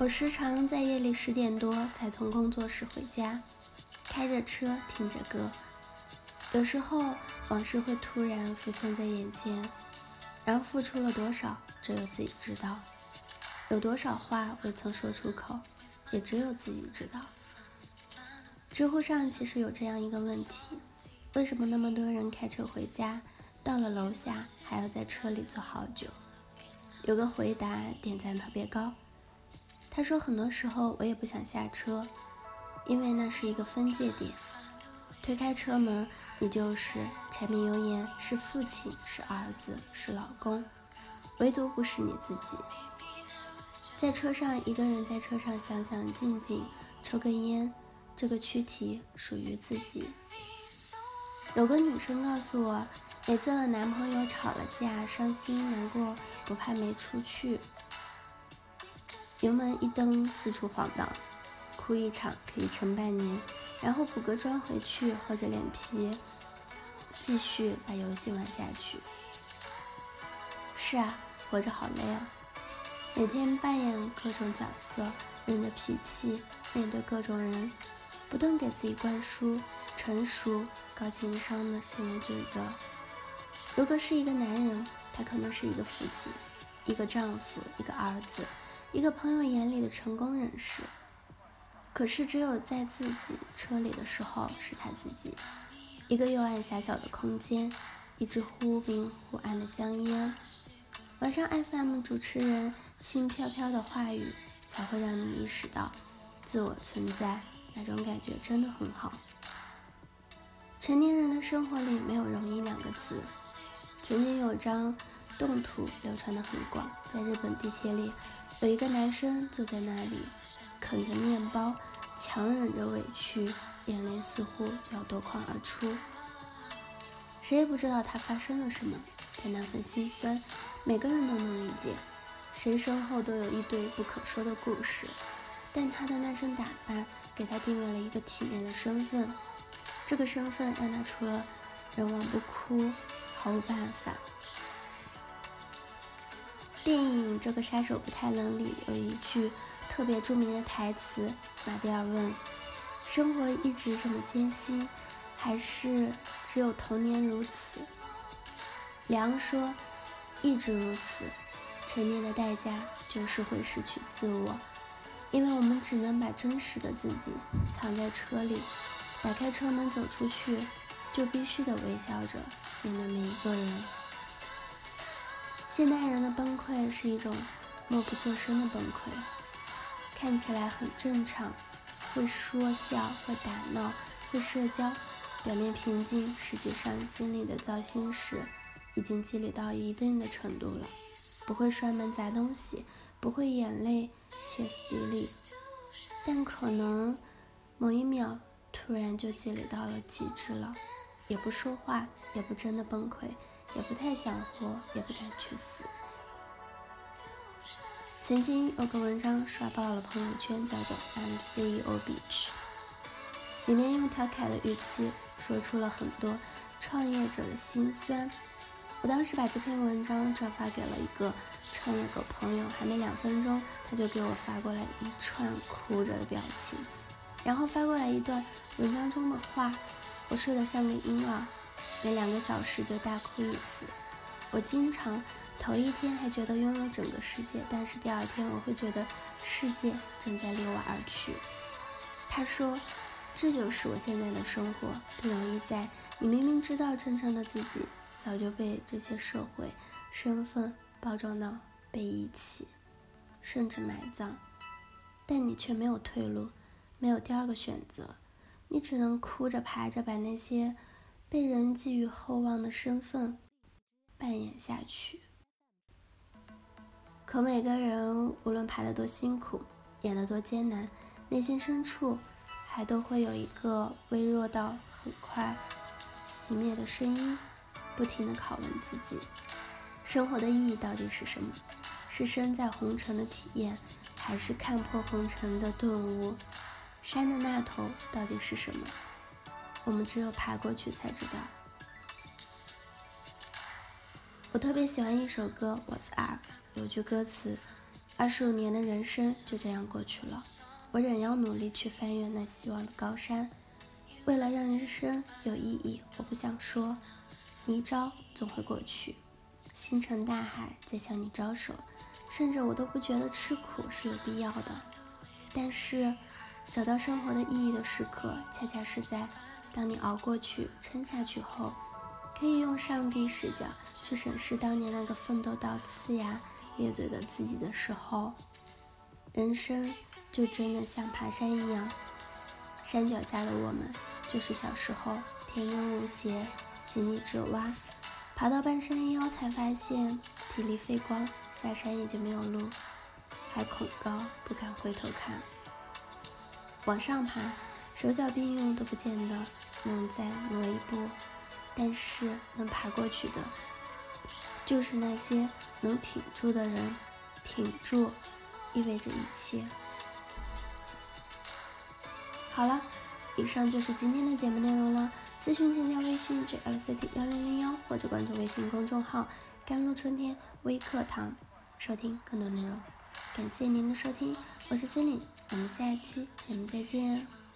我时常在夜里十点多才从工作室回家，开着车听着歌，有时候往事会突然浮现在眼前，然后付出了多少，只有自己知道；有多少话未曾说出口，也只有自己知道。知乎上其实有这样一个问题：为什么那么多人开车回家，到了楼下还要在车里坐好久？有个回答点赞特别高，他说：“很多时候我也不想下车，因为那是一个分界点。推开车门，你就是柴米油盐，是父亲，是儿子，是老公，唯独不是你自己。在车上，一个人在车上想想静静，抽根烟。”这个躯体属于自己。有个女生告诉我，每次和男朋友吵了架，伤心难过，不怕没出去，油门一蹬，四处晃荡，哭一场可以撑半年，然后补个妆回去，厚着脸皮继续把游戏玩下去。是啊，活着好累啊，每天扮演各种角色，忍着脾气面对各种人。不断给自己灌输成熟、高情商的行为准则。如果是一个男人，他可能是一个父亲、一个丈夫、一个儿子、一个朋友眼里的成功人士。可是，只有在自己车里的时候是他自己。一个幽暗狭小的空间，一支忽明忽暗的香烟，晚上 FM 主持人轻飘飘的话语，才会让你意识到自我存在。那种感觉真的很好。成年人的生活里没有容易两个字。曾经有张动图流传的很广，在日本地铁里，有一个男生坐在那里，啃着面包，强忍着委屈，眼泪似乎就要夺眶而出。谁也不知道他发生了什么，但那份心酸，每个人都能理解。谁身后都有一堆不可说的故事。但他的那身打扮给他定位了一个体面的身份，这个身份让他除了人亡不哭毫无办法。电影《这个杀手不太冷》里有一句特别著名的台词，马蒂尔问：“生活一直这么艰辛，还是只有童年如此？”梁说：“一直如此，成年的代价就是会失去自我。”因为我们只能把真实的自己藏在车里，打开车门走出去，就必须得微笑着面对每一个人。现代人的崩溃是一种默不作声的崩溃，看起来很正常，会说笑，会打闹，会社交，表面平静，实际上心里的糟心事已经积累到一定的程度了。不会摔门砸东西，不会眼泪。歇斯底里，但可能某一秒突然就积累到了极致了，也不说话，也不真的崩溃，也不太想活，也不敢去死。曾经有个文章刷爆了朋友圈，叫做 “I'm CEO Bitch”，里面用调侃的语气说出了很多创业者的心酸。我当时把这篇文章转发给了一个创业狗朋友，还没两分钟，他就给我发过来一串哭着的表情，然后发过来一段文章中的话。我睡得像个婴儿，每两个小时就大哭一次。我经常头一天还觉得拥有整个世界，但是第二天我会觉得世界正在离我而去。他说，这就是我现在的生活，不容易在你明明知道真正的自己。早就被这些社会身份包装到被遗弃，甚至埋葬，但你却没有退路，没有第二个选择，你只能哭着爬着把那些被人寄予厚望的身份扮演下去。可每个人无论爬得多辛苦，演得多艰难，内心深处还都会有一个微弱到很快熄灭的声音。不停地拷问自己：生活的意义到底是什么？是身在红尘的体验，还是看破红尘的顿悟？山的那头到底是什么？我们只有爬过去才知道。我特别喜欢一首歌《What's Up》，有句歌词：二十五年的人生就这样过去了，我仍要努力去翻越那希望的高山。为了让人生有意义，我不想说，一朝总会过去，星辰大海在向你招手，甚至我都不觉得吃苦是有必要的。但是，找到生活的意义的时刻，恰恰是在当你熬过去、撑下去后，可以用上帝视角去审视当年那个奋斗到呲牙。咧嘴的自己的时候，人生就真的像爬山一样，山脚下的我们就是小时候天真无邪、井底之蛙，爬到半山腰才发现体力废光，下山已经没有路，还恐高不敢回头看。往上爬，手脚并用都不见得能再挪一步，但是能爬过去的。就是那些能挺住的人，挺住意味着一切。好了，以上就是今天的节目内容了。咨询请加微信 jlct 幺零零幺或者关注微信公众号“甘露春天微课堂”，收听更多内容。感谢您的收听，我是森林，我们下期节目再见。